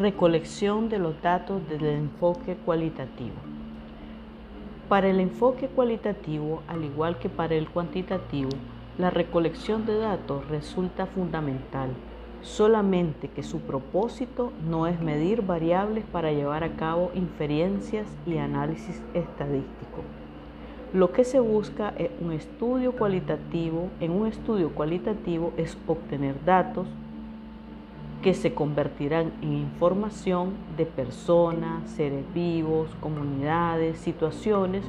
Recolección de los datos desde el enfoque cualitativo. Para el enfoque cualitativo, al igual que para el cuantitativo, la recolección de datos resulta fundamental, solamente que su propósito no es medir variables para llevar a cabo inferencias y análisis estadístico. Lo que se busca es un estudio cualitativo. En un estudio cualitativo es obtener datos, que se convertirán en información de personas, seres vivos, comunidades, situaciones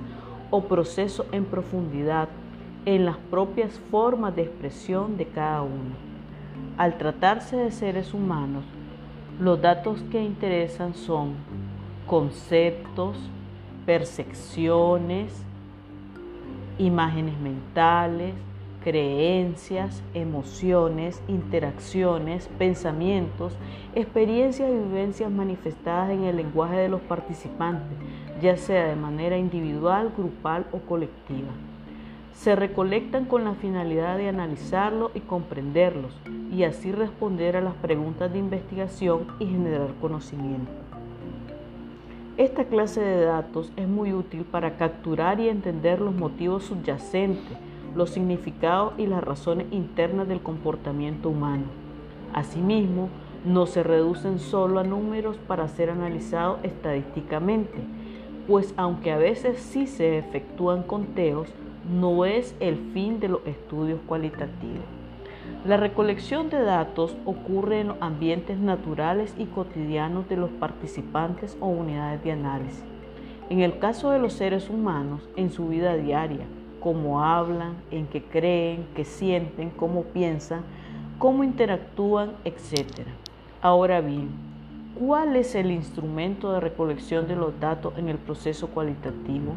o procesos en profundidad en las propias formas de expresión de cada uno. Al tratarse de seres humanos, los datos que interesan son conceptos, percepciones, imágenes mentales, creencias, emociones, interacciones, pensamientos, experiencias y vivencias manifestadas en el lenguaje de los participantes, ya sea de manera individual, grupal o colectiva. Se recolectan con la finalidad de analizarlos y comprenderlos y así responder a las preguntas de investigación y generar conocimiento. Esta clase de datos es muy útil para capturar y entender los motivos subyacentes los significados y las razones internas del comportamiento humano. Asimismo, no se reducen solo a números para ser analizados estadísticamente, pues aunque a veces sí se efectúan conteos, no es el fin de los estudios cualitativos. La recolección de datos ocurre en los ambientes naturales y cotidianos de los participantes o unidades de análisis. En el caso de los seres humanos, en su vida diaria, cómo hablan, en qué creen, qué sienten, cómo piensan, cómo interactúan, etc. Ahora bien, ¿cuál es el instrumento de recolección de los datos en el proceso cualitativo?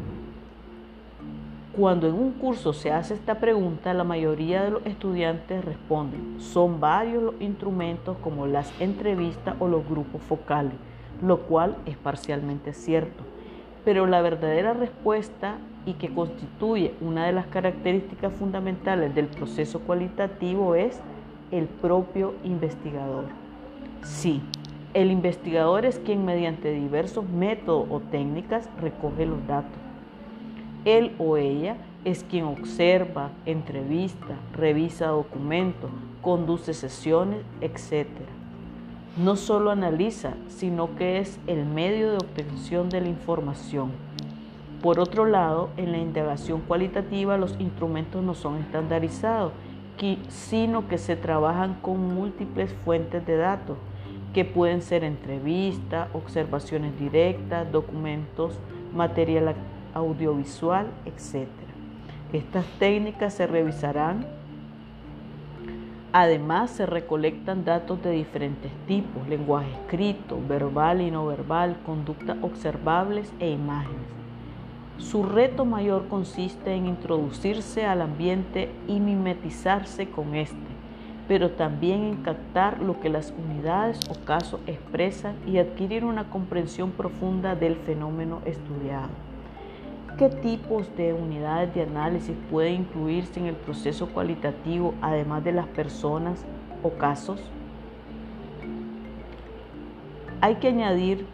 Cuando en un curso se hace esta pregunta, la mayoría de los estudiantes responden, son varios los instrumentos como las entrevistas o los grupos focales, lo cual es parcialmente cierto. Pero la verdadera respuesta y que constituye una de las características fundamentales del proceso cualitativo es el propio investigador. Sí, el investigador es quien mediante diversos métodos o técnicas recoge los datos. Él o ella es quien observa, entrevista, revisa documentos, conduce sesiones, etc. No solo analiza, sino que es el medio de obtención de la información por otro lado, en la indagación cualitativa los instrumentos no son estandarizados, sino que se trabajan con múltiples fuentes de datos, que pueden ser entrevistas, observaciones directas, documentos, material audiovisual, etc. Estas técnicas se revisarán. Además, se recolectan datos de diferentes tipos, lenguaje escrito, verbal y no verbal, conductas observables e imágenes. Su reto mayor consiste en introducirse al ambiente y mimetizarse con este, pero también en captar lo que las unidades o casos expresan y adquirir una comprensión profunda del fenómeno estudiado. ¿Qué tipos de unidades de análisis pueden incluirse en el proceso cualitativo además de las personas o casos? Hay que añadir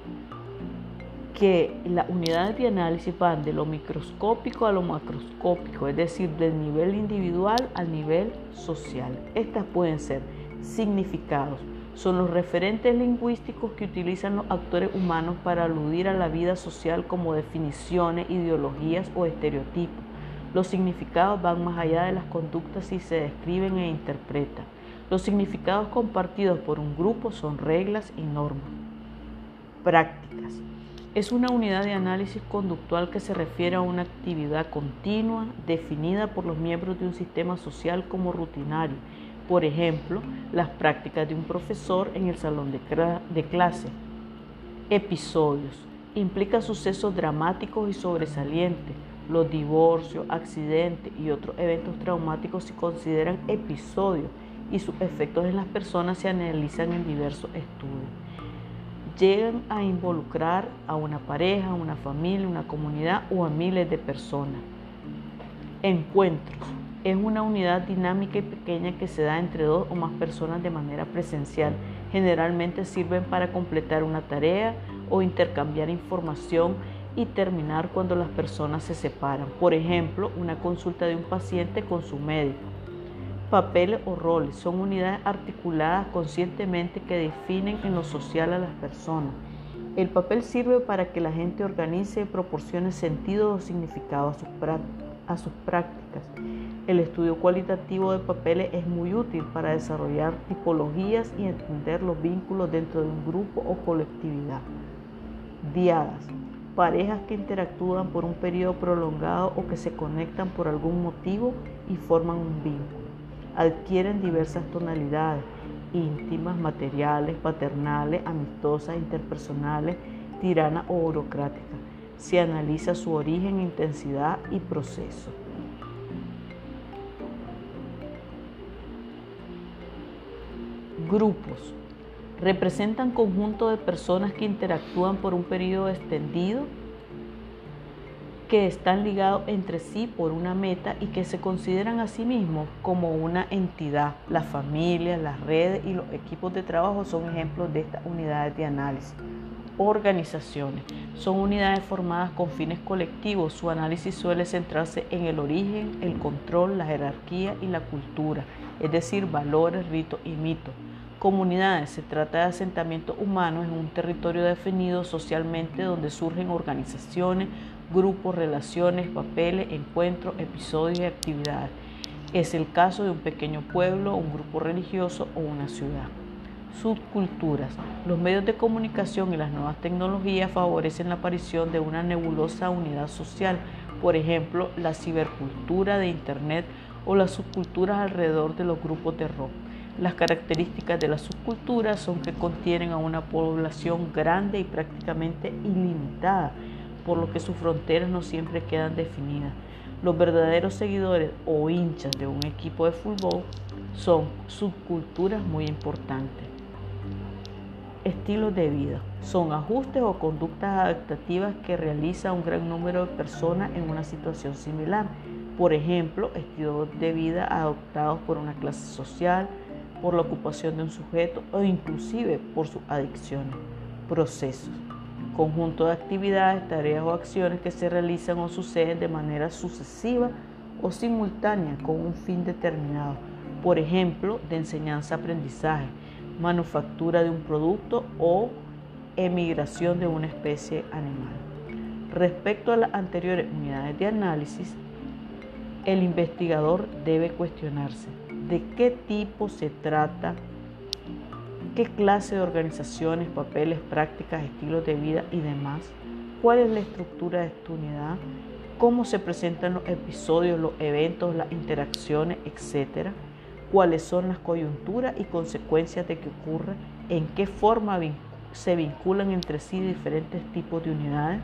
que las unidades de análisis van de lo microscópico a lo macroscópico, es decir, del nivel individual al nivel social. Estas pueden ser significados, son los referentes lingüísticos que utilizan los actores humanos para aludir a la vida social como definiciones, ideologías o estereotipos. Los significados van más allá de las conductas y se describen e interpretan. Los significados compartidos por un grupo son reglas y normas. Prácticas. Es una unidad de análisis conductual que se refiere a una actividad continua definida por los miembros de un sistema social como rutinario. Por ejemplo, las prácticas de un profesor en el salón de, clase. Episodios. Implica sucesos dramáticos y sobresalientes. Los divorcios, accidentes y otros eventos traumáticos se consideran episodios y sus efectos en las personas se analizan en diversos estudios llegan a involucrar a una pareja, una familia, una comunidad o a miles de personas. Encuentros. Es una unidad dinámica y pequeña que se da entre dos o más personas de manera presencial. Generalmente sirven para completar una tarea o intercambiar información y terminar cuando las personas se separan. Por ejemplo, una consulta de un paciente con su médico. Papeles o roles son unidades articuladas conscientemente que definen en lo social a las personas. El papel sirve para que la gente organice y proporcione sentido o significado a sus, a sus prácticas. El estudio cualitativo de papeles es muy útil para desarrollar tipologías y entender los vínculos dentro de un grupo o colectividad. Diadas parejas que interactúan por un periodo prolongado o que se conectan por algún motivo y forman un vínculo. Adquieren diversas tonalidades, íntimas, materiales, paternales, amistosas, interpersonales, tiranas o burocráticas. Se analiza su origen, intensidad y proceso. Grupos representan conjunto de personas que interactúan por un periodo extendido, que están ligados entre sí por una meta y que se consideran a sí mismos como una entidad. Las familias, las redes y los equipos de trabajo son ejemplos de estas unidades de análisis. Organizaciones son unidades formadas con fines colectivos. Su análisis suele centrarse en el origen, el control, la jerarquía y la cultura, es decir, valores, ritos y mitos. Comunidades. Se trata de asentamientos humanos en un territorio definido socialmente donde surgen organizaciones, grupos, relaciones, papeles, encuentros, episodios y actividades. Es el caso de un pequeño pueblo, un grupo religioso o una ciudad. Subculturas. Los medios de comunicación y las nuevas tecnologías favorecen la aparición de una nebulosa unidad social, por ejemplo, la cibercultura de Internet o las subculturas alrededor de los grupos de rock. Las características de las subculturas son que contienen a una población grande y prácticamente ilimitada, por lo que sus fronteras no siempre quedan definidas. Los verdaderos seguidores o hinchas de un equipo de fútbol son subculturas muy importantes. Estilos de vida son ajustes o conductas adaptativas que realiza un gran número de personas en una situación similar. Por ejemplo, estilos de vida adoptados por una clase social, por la ocupación de un sujeto o inclusive por sus adicciones, procesos, conjunto de actividades, tareas o acciones que se realizan o suceden de manera sucesiva o simultánea con un fin determinado, por ejemplo, de enseñanza-aprendizaje, manufactura de un producto o emigración de una especie animal. Respecto a las anteriores unidades de análisis, el investigador debe cuestionarse de qué tipo se trata, qué clase de organizaciones, papeles, prácticas, estilos de vida y demás, cuál es la estructura de esta unidad, cómo se presentan los episodios, los eventos, las interacciones, etcétera, cuáles son las coyunturas y consecuencias de que ocurre, en qué forma se vinculan entre sí diferentes tipos de unidades